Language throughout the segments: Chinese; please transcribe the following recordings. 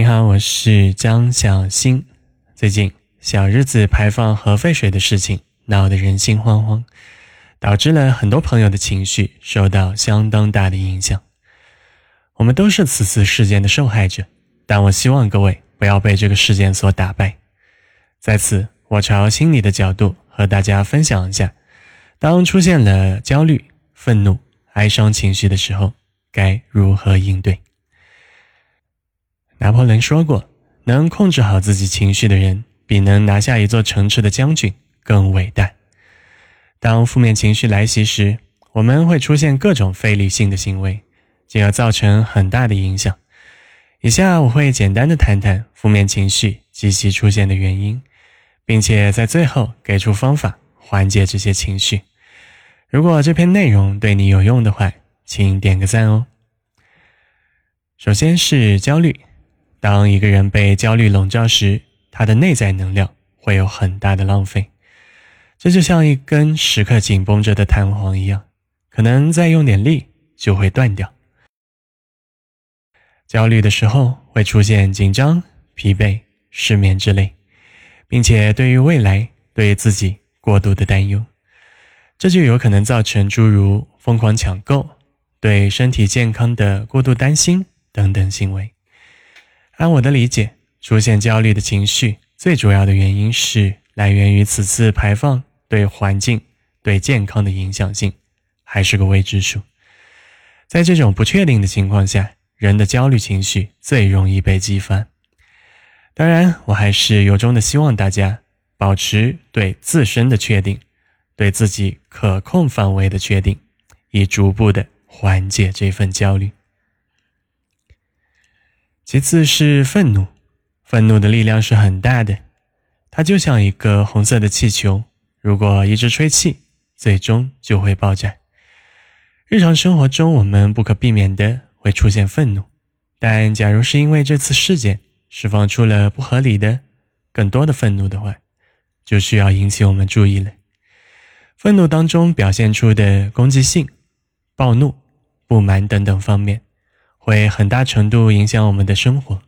你好，我是张小新。最近小日子排放核废水的事情闹得人心惶惶，导致了很多朋友的情绪受到相当大的影响。我们都是此次事件的受害者，但我希望各位不要被这个事件所打败。在此，我朝心理的角度和大家分享一下，当出现了焦虑、愤怒、哀伤情绪的时候，该如何应对。拿破仑说过：“能控制好自己情绪的人，比能拿下一座城池的将军更伟大。”当负面情绪来袭时，我们会出现各种非理性的行为，进而造成很大的影响。以下我会简单的谈谈负面情绪及其出现的原因，并且在最后给出方法缓解这些情绪。如果这篇内容对你有用的话，请点个赞哦。首先是焦虑。当一个人被焦虑笼罩时，他的内在能量会有很大的浪费。这就像一根时刻紧绷着的弹簧一样，可能再用点力就会断掉。焦虑的时候会出现紧张、疲惫、失眠之类，并且对于未来、对自己过度的担忧，这就有可能造成诸如疯狂抢购、对身体健康的过度担心等等行为。按我的理解，出现焦虑的情绪，最主要的原因是来源于此次排放对环境、对健康的影响性还是个未知数。在这种不确定的情况下，人的焦虑情绪最容易被激发。当然，我还是由衷的希望大家保持对自身的确定，对自己可控范围的确定，以逐步的缓解这份焦虑。其次是愤怒，愤怒的力量是很大的，它就像一个红色的气球，如果一直吹气，最终就会爆炸。日常生活中，我们不可避免的会出现愤怒，但假如是因为这次事件释放出了不合理的、更多的愤怒的话，就需要引起我们注意了。愤怒当中表现出的攻击性、暴怒、不满等等方面。会很大程度影响我们的生活。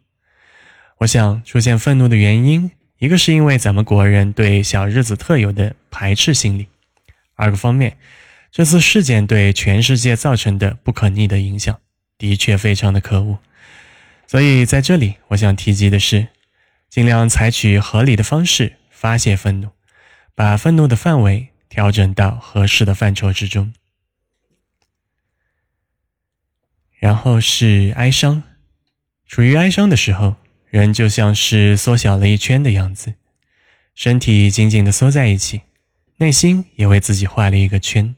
我想，出现愤怒的原因，一个是因为咱们国人对小日子特有的排斥心理；二个方面，这次事件对全世界造成的不可逆的影响，的确非常的可恶。所以在这里，我想提及的是，尽量采取合理的方式发泄愤怒，把愤怒的范围调整到合适的范畴之中。然后是哀伤，处于哀伤的时候，人就像是缩小了一圈的样子，身体紧紧的缩在一起，内心也为自己画了一个圈。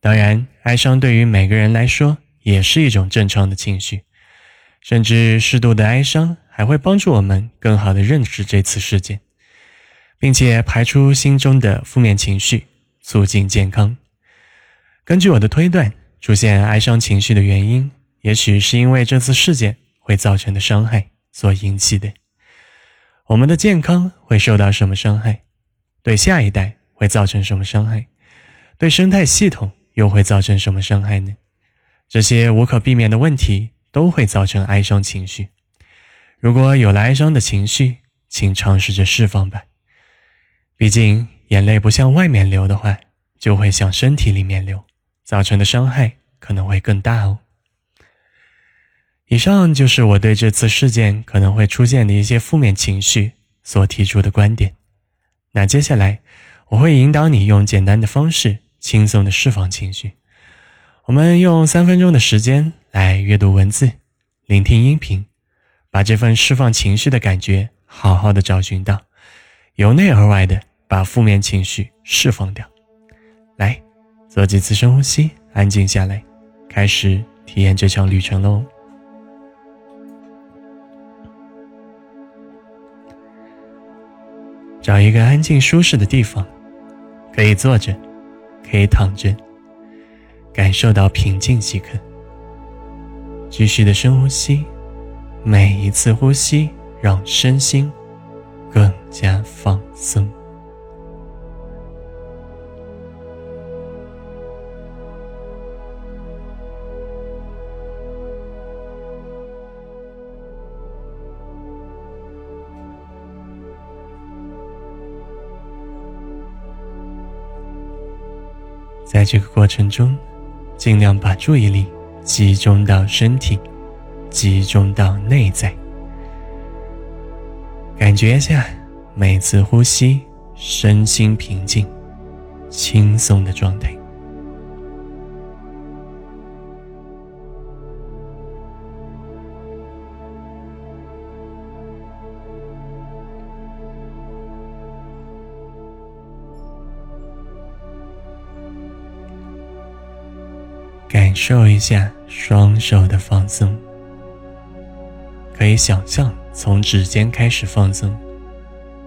当然，哀伤对于每个人来说也是一种正常的情绪，甚至适度的哀伤还会帮助我们更好的认识这次事件，并且排出心中的负面情绪，促进健康。根据我的推断。出现哀伤情绪的原因，也许是因为这次事件会造成的伤害所引起的。我们的健康会受到什么伤害？对下一代会造成什么伤害？对生态系统又会造成什么伤害呢？这些无可避免的问题都会造成哀伤情绪。如果有了哀伤的情绪，请尝试着释放吧。毕竟，眼泪不向外面流的话，就会向身体里面流。造成的伤害可能会更大哦。以上就是我对这次事件可能会出现的一些负面情绪所提出的观点。那接下来我会引导你用简单的方式轻松的释放情绪。我们用三分钟的时间来阅读文字，聆听音频，把这份释放情绪的感觉好好的找寻到，由内而外的把负面情绪释放掉。做几次深呼吸，安静下来，开始体验这场旅程喽。找一个安静舒适的地方，可以坐着，可以躺着，感受到平静即可。继续的深呼吸，每一次呼吸让身心更加放松。在这个过程中，尽量把注意力集中到身体，集中到内在，感觉一下每次呼吸，身心平静、轻松的状态。感受一下双手的放松，可以想象从指尖开始放松，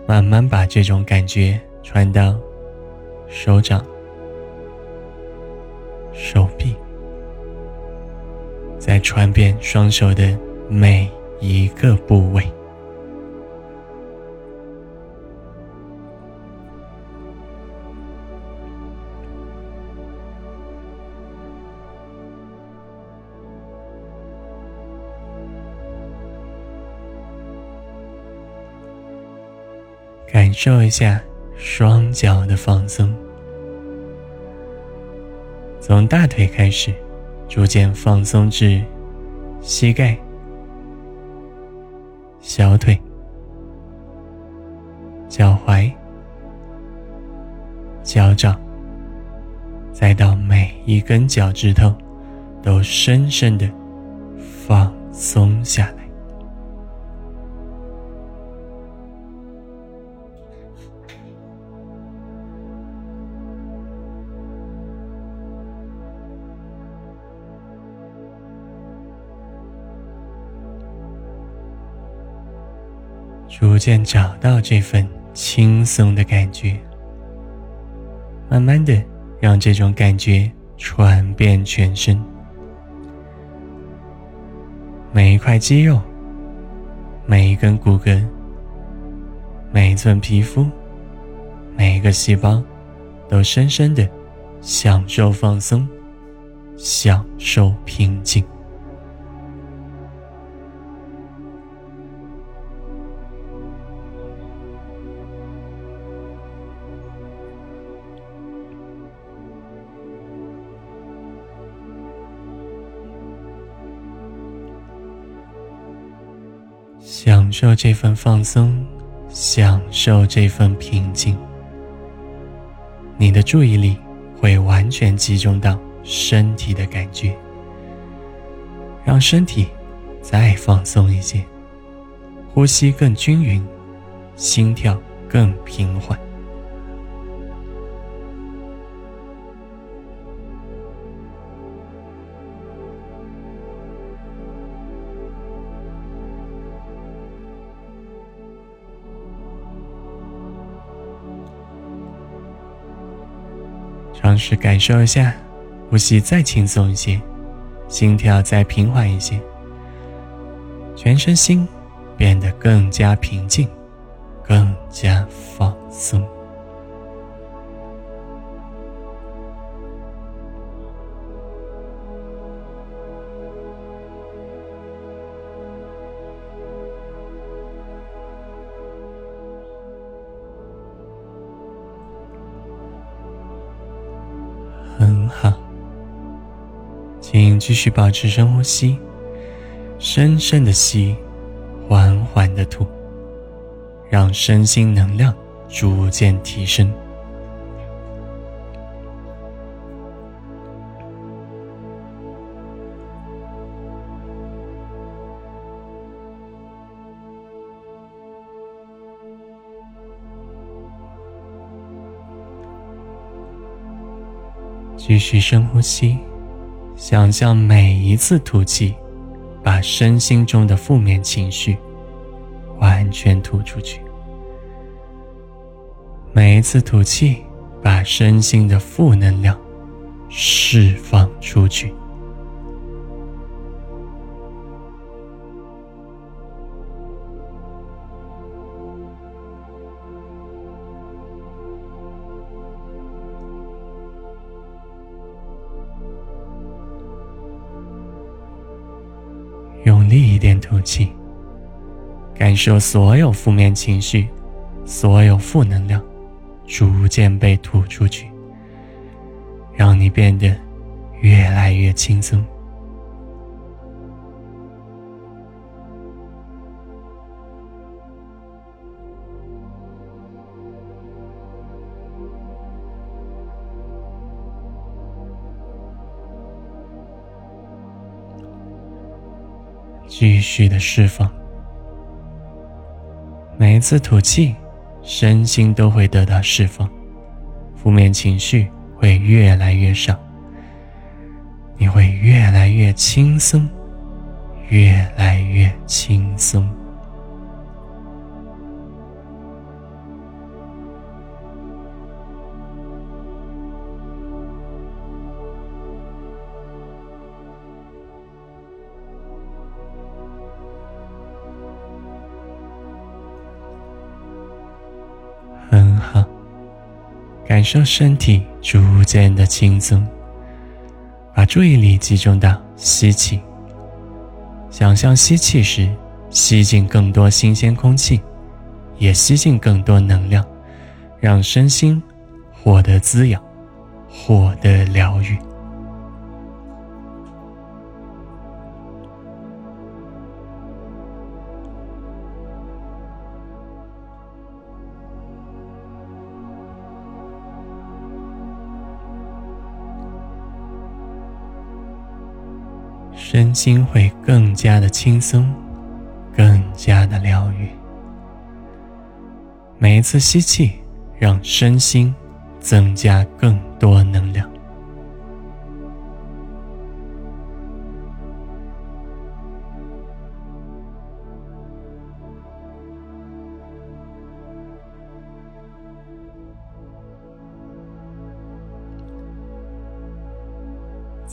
慢慢把这种感觉传到手掌、手臂，再传遍双手的每一个部位。感受一下双脚的放松，从大腿开始，逐渐放松至膝盖、小腿、脚踝、脚掌，再到每一根脚趾头，都深深的放松下来。逐渐找到这份轻松的感觉，慢慢的让这种感觉传遍全身，每一块肌肉、每一根骨骼、每一寸皮肤、每一个细胞，都深深的享受放松，享受平静。享受这份放松，享受这份平静。你的注意力会完全集中到身体的感觉，让身体再放松一些，呼吸更均匀，心跳更平缓。尝试感受一下，呼吸再轻松一些，心跳再平缓一些，全身心变得更加平静，更加放松。很好，请继续保持深呼吸，深深的吸，缓缓的吐，让身心能量逐渐提升。继续深呼吸，想象每一次吐气，把身心中的负面情绪完全吐出去。每一次吐气，把身心的负能量释放出去。用力一点吐气，感受所有负面情绪、所有负能量逐渐被吐出去，让你变得越来越轻松。继续的释放，每一次吐气，身心都会得到释放，负面情绪会越来越少，你会越来越轻松，越来越轻松。感受身体逐渐的轻松，把注意力集中到吸气，想象吸气时吸进更多新鲜空气，也吸进更多能量，让身心获得滋养，获得疗愈。身心会更加的轻松，更加的疗愈。每一次吸气，让身心增加更多能量。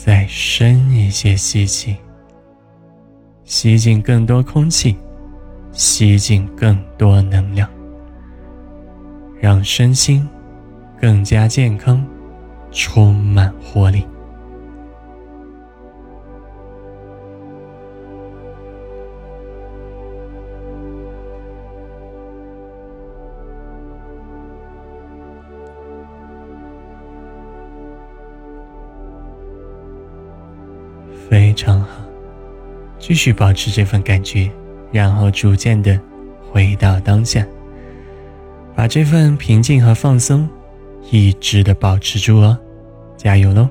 再深一些吸气，吸进更多空气，吸进更多能量，让身心更加健康，充满活力。非常好，继续保持这份感觉，然后逐渐的回到当下，把这份平静和放松一直的保持住哦，加油喽！